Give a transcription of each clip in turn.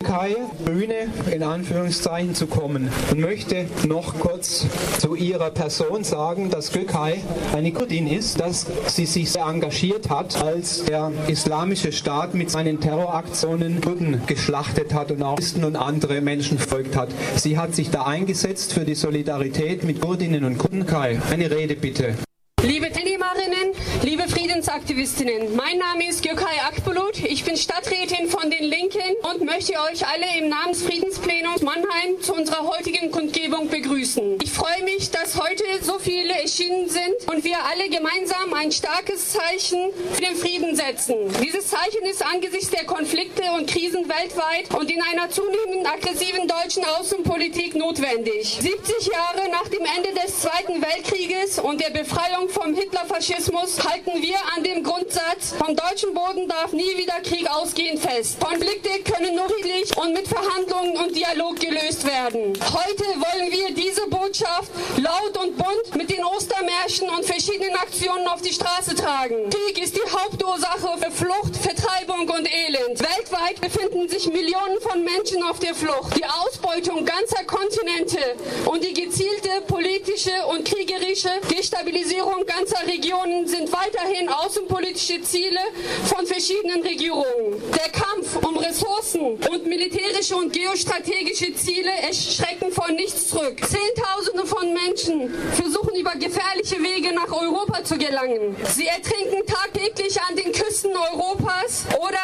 Türkei Bühne in Anführungszeichen zu kommen und möchte noch kurz zu ihrer Person sagen, dass Gökay eine Kurdin ist, dass sie sich sehr engagiert hat, als der islamische Staat mit seinen Terroraktionen Kurden geschlachtet hat und auch Christen und andere Menschen verfolgt hat. Sie hat sich da eingesetzt für die Solidarität mit Kurdinnen und Kurden. Kai, eine Rede bitte. Liebe Teilnehmerinnen, liebe Friedensaktivistinnen, mein Name ist Gökay Akbulut. Ich bin Stadträtin von den Linken und möchte euch alle im Namen des Friedensplenums Mannheim zu unserer heutigen Kundgebung begrüßen. Ich freue mich, dass heute so viele erschienen sind und wir alle gemeinsam ein starkes Zeichen für den Frieden setzen. Dieses Zeichen ist angesichts der Konflikte und Krisen weltweit und in einer zunehmend aggressiven deutschen Außenpolitik notwendig. 70 Jahre nach dem Ende des Zweiten Weltkrieges und der Befreiung vom Hitlerfaschismus halten wir an dem Grundsatz, vom deutschen Boden darf nie wieder Krieg ausgehen fest. Konflikte können nur friedlich und mit Verhandlungen und Dialog gelöst werden. Heute wollen wir diese Botschaft laut und bunt mit den Ostermärschen und verschiedenen Aktionen auf die Straße tragen. Krieg ist die Hauptursache für Flucht, Vertreibung und Elend. Weltweit befinden sich Millionen von Menschen auf der Flucht. Die Ausbeutung ganzer Kontinente und die gezielte politische und kriegerische Destabilisierung ganzer Regionen sind weiterhin außenpolitische Ziele von verschiedenen Regierungen. Der Kampf um Ressourcen und militärische und geostrategische Ziele erschrecken vor nichts zurück. Zehntausende von Menschen versuchen über gefährliche Wege nach Europa zu gelangen. Sie ertrinken tagtäglich an den Küsten Europas oder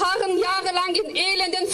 harren jahrelang in elenden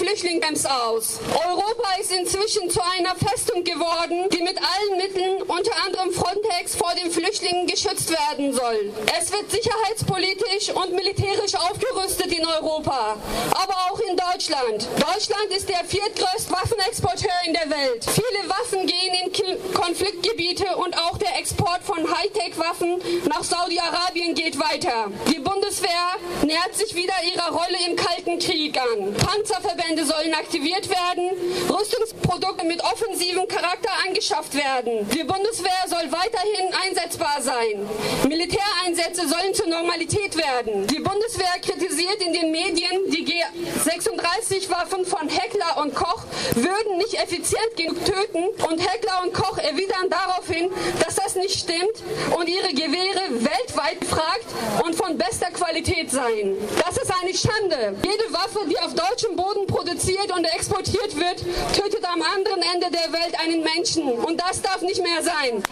Flüchtlingscamps aus. Europa ist inzwischen zu einer Festung geworden, die mit allen Mitteln, unter anderem Frontex, vor den Flüchtlingen geschützt werden soll. Es wird sicherheitspolitisch und militärisch aufgerüstet in Europa, aber auch in Deutschland. Deutschland ist der viertgrößte Waffenexporteur in der Welt. Viele Waffen gehen in Konfliktgebiete und auch der Export von Hightech-Waffen nach Saudi-Arabien geht weiter. Die Bundeswehr nähert sich wieder ihrer Rolle im Kalten Krieg an. Panzerverbände sollen aktiviert werden, Rüstungsprodukte mit offensivem Charakter angeschafft werden. Die Bundeswehr soll weiterhin einsetzbar sein. Militäreinsätze sollen zur Normalität werden. Die Bundeswehr kritisiert in den Medien, die G36-Waffen von Heckler und Koch würden nicht effizient genug töten und Heckler und Koch erwidern daraufhin, dass das nicht stimmt und ihre Gewehre weltweit gefragt und von bester Qualität seien. Das ist eine Schande. Jede Waffe, die auf deutschem Boden produziert und exportiert wird, tötet am anderen Ende der Welt einen Menschen. Und das darf nicht mehr sein.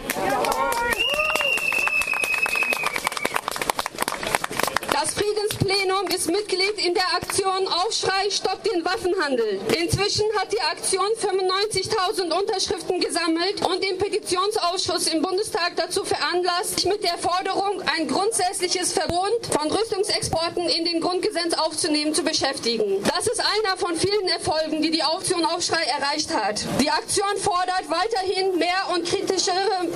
Das Friedensplenum ist Mitglied in der Aktion Aufschrei Stopp den Waffenhandel. Inzwischen hat die Aktion 95.000 Unterschriften gesammelt und den Petitionsausschuss im Bundestag dazu veranlasst, sich mit der Forderung, ein grundsätzliches Verbot von Rüstungsexporten in den Grundgesetz aufzunehmen, zu beschäftigen. Das ist einer von vielen Erfolgen, die die Aktion Aufschrei erreicht hat. Die Aktion fordert weiterhin mehr und kritischere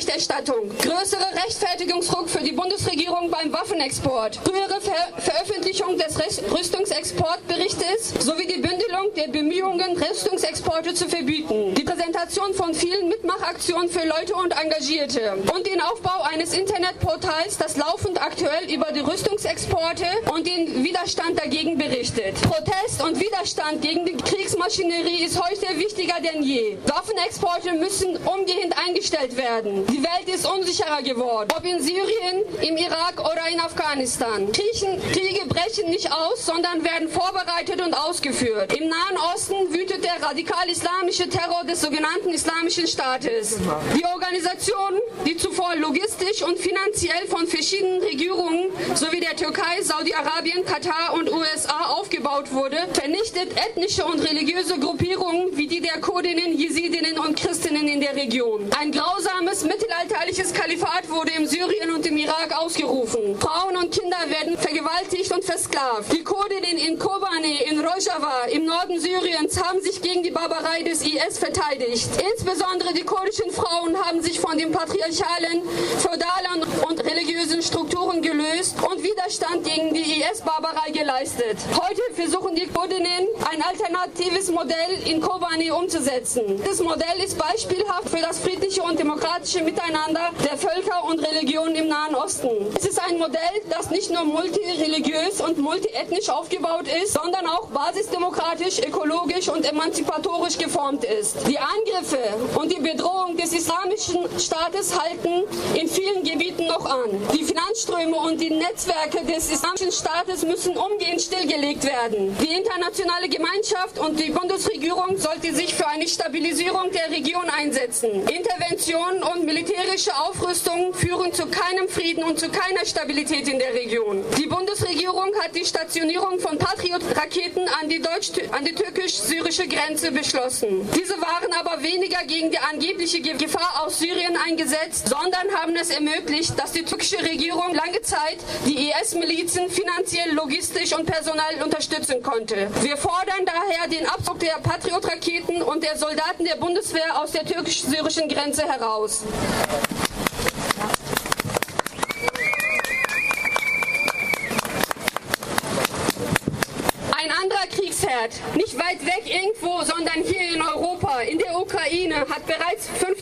Medienberichterstattung, größere Rechtfertigungsdruck für die Bundesregierung beim Waffenexport, Export, frühere Ver Veröffentlichung des Rüstungsexportberichtes sowie die Bündelung der Bemühungen, Rüstungsexporte zu verbieten, die Präsentation von vielen Mitmachaktionen für Leute und Engagierte und den Aufbau eines Internetportals, das laufend aktuell über die Rüstungsexporte und den Widerstand dagegen berichtet. Protest und Widerstand gegen die Kriegsmaschinerie ist heute wichtiger denn je. Waffenexporte müssen umgehend eingestellt werden. Die Welt ist unsicherer geworden, ob in Syrien, im Irak oder in Afghanistan. Kriechen, Kriege brechen nicht aus, sondern werden vorbereitet und ausgeführt. Im Nahen Osten wütet der radikal-islamische Terror des sogenannten Islamischen Staates. Die Organisation, die zuvor logistisch und finanziell von verschiedenen Regierungen sowie der Türkei, Saudi-Arabien, Katar und USA aufgebaut wurde, vernichtet ethnische und religiöse Gruppierungen wie die der Kurdinnen, Jesidinnen und Christinnen in der Region. Ein grausames mittelalterliches Kalifat wurde im Syrien und im Irak ausgerufen. Frauen und Kinder werden vergewaltigt und versklavt. Die Kurdinnen in Kobane, in Rojava, im Norden Syriens haben sich gegen die Barbarei des IS verteidigt. Insbesondere die kurdischen Frauen haben sich von den patriarchalen, feudalen und religiösen Strukturen gelöst und Widerstand gegen die IS-Barbarei geleistet. Heute versuchen die Kurdinnen ein alternatives Modell in Kobane umzusetzen. Das Modell ist beispielhaft für das friedliche und demokratische Miteinander der Völker und Religionen im Nahen Osten. Es ist ein Modell, das nicht nur multireligiös und multiethnisch aufgebaut ist, sondern auch basisdemokratisch, ökologisch und emanzipatorisch geformt ist. Die Angriffe und die Bedrohung des islamischen Staates halten in vielen Gebieten noch an. Die Finanzströme und die Netzwerke des islamischen Staates müssen umgehend stillgelegt werden. Die internationale Gemeinschaft und die Bundesregierung sollte sich für eine Stabilisierung der Region einsetzen. Interventionen und militärische Aufrüstung führen zu keinem Frieden und zu keiner Stabilität in der Region. Die Bundesregierung hat die Stationierung von Patriot-Raketen an die, die türkisch-syrische Grenze beschlossen. Diese waren aber weniger gegen die angebliche Gefahr aus Syrien eingesetzt, sondern haben es ermöglicht, dass die türkische Regierung lange Zeit die IS-Milizen finanziell, logistisch und personell unterstützen konnte. Wir fordern daher den Abzug der Patriot-Raketen und der Soldaten der Bundeswehr aus der türkisch-syrischen Grenze heraus. Kriegsherd, nicht weit weg irgendwo, sondern hier in Europa, in der Ukraine, hat bereits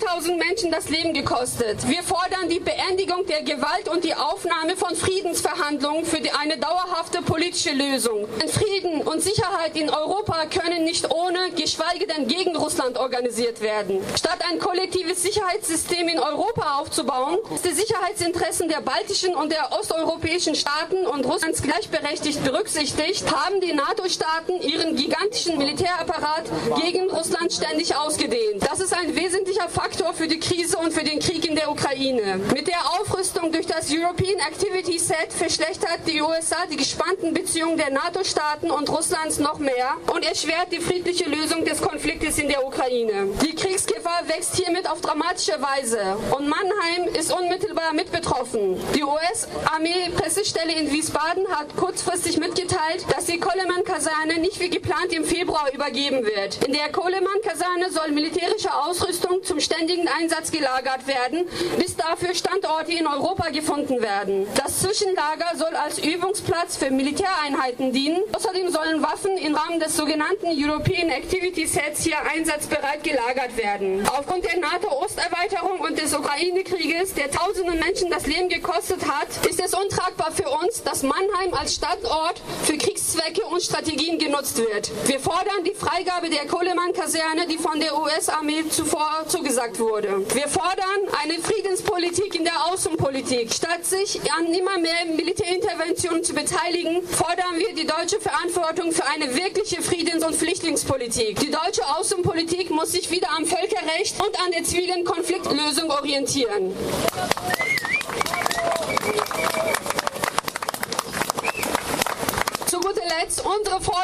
5000 Menschen das Leben gekostet. Wir fordern die Beendigung der Gewalt und die Aufnahme von Friedensverhandlungen für eine dauerhafte politische Lösung. Frieden und Sicherheit in Europa können nicht ohne, geschweige denn gegen Russland organisiert werden. Statt ein kollektives Sicherheitssystem in Europa aufzubauen, ist die Sicherheitsinteressen der baltischen und der osteuropäischen Staaten und Russlands gleichberechtigt berücksichtigt, haben die NATO-Staaten ihren gigantischen Militärapparat gegen Russland ständig ausgedehnt. Das ist ein wesentlicher Faktor für die Krise und für den Krieg in der Ukraine. Mit der Aufrüstung durch das European Activity Set verschlechtert die USA die gespannten Beziehungen der NATO-Staaten und Russlands noch mehr und erschwert die friedliche Lösung des Konfliktes in der Ukraine. Die Kriegsgefahr wächst hiermit auf dramatische Weise und Mannheim ist unmittelbar mit betroffen. Die US-Armee-Pressestelle in Wiesbaden hat kurzfristig mitgeteilt, dass die Coleman-Kaserne nicht wie geplant im Februar übergeben wird. In der Kohlemann-Kaserne soll militärische Ausrüstung zum ständigen Einsatz gelagert werden, bis dafür Standorte in Europa gefunden werden. Das Zwischenlager soll als Übungsplatz für Militäreinheiten dienen. Außerdem sollen Waffen im Rahmen des sogenannten European Activity Sets hier einsatzbereit gelagert werden. Aufgrund der NATO-Osterweiterung und des Ukraine-Krieges, der tausende Menschen das Leben gekostet hat, ist es untragbar für uns, dass Mannheim als Standort für Kriegszwecke und Strategien genutzt wird. Wir fordern die Freigabe der Kohlemann-Kaserne, die von der US-Armee zuvor zugesagt wurde. Wir fordern eine Friedenspolitik in der Außenpolitik. Statt sich an immer mehr Militärinterventionen zu beteiligen, fordern wir die deutsche Verantwortung für eine wirkliche Friedens- und Flüchtlingspolitik. Die deutsche Außenpolitik muss sich wieder am Völkerrecht und an der zivilen Konfliktlösung orientieren.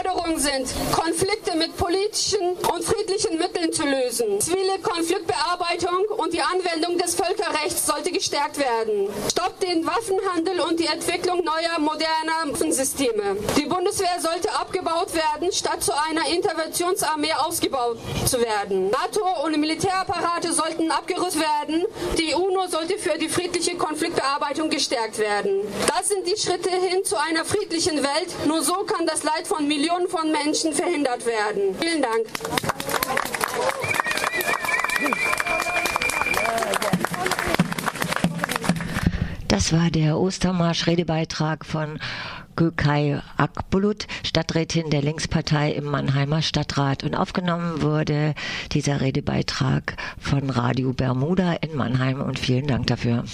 Forderungen sind, Konflikte mit politischen und friedlichen Mitteln zu lösen. Zivile Konfliktbearbeitung und die Anwendung des Völkerrechts sollte gestärkt werden. Stoppt den Waffenhandel und die Entwicklung neuer, moderner Waffensysteme. Die Bundeswehr sollte abgebaut werden, statt zu einer Interventionsarmee ausgebaut zu werden. NATO und Militärapparate sollten abgerüstet werden. Die UNO sollte für die friedliche Konfliktbearbeitung gestärkt werden. Das sind die Schritte hin zu einer friedlichen Welt. Nur so kann das Leid von Millionen von Menschen verhindert werden. Vielen Dank. Das war der Ostermarsch-Redebeitrag von Gökay Akbulut, Stadträtin der Linkspartei im Mannheimer Stadtrat. Und aufgenommen wurde dieser Redebeitrag von Radio Bermuda in Mannheim. Und vielen Dank dafür.